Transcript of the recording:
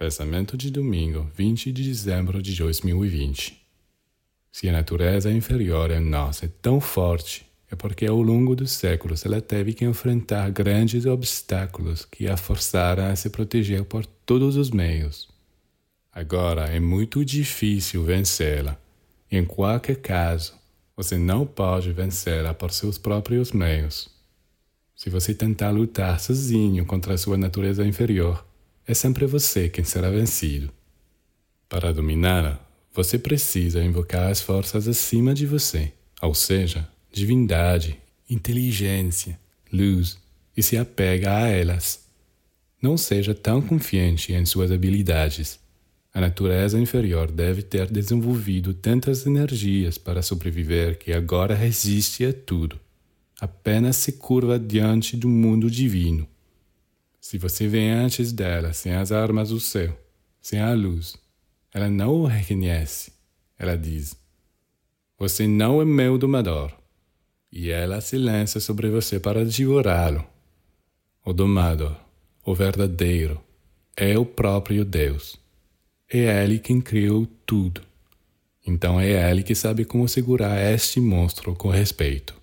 Pensamento de domingo, 20 de dezembro de 2020. Se a natureza inferior em nós é tão forte, é porque ao longo dos séculos ela teve que enfrentar grandes obstáculos que a forçaram a se proteger por todos os meios. Agora é muito difícil vencê-la. Em qualquer caso, você não pode vencê-la por seus próprios meios. Se você tentar lutar sozinho contra a sua natureza inferior, é sempre você quem será vencido. Para dominá-la, você precisa invocar as forças acima de você, ou seja, divindade, inteligência, luz, e se apega a elas. Não seja tão confiante em suas habilidades. A natureza inferior deve ter desenvolvido tantas energias para sobreviver que agora resiste a tudo. Apenas se curva diante do mundo divino. Se você vem antes dela sem as armas do céu, sem a luz, ela não o reconhece. Ela diz: Você não é meu domador. E ela se lança sobre você para devorá-lo. O domador, o verdadeiro, é o próprio Deus. É Ele quem criou tudo. Então é Ele que sabe como segurar este monstro com respeito.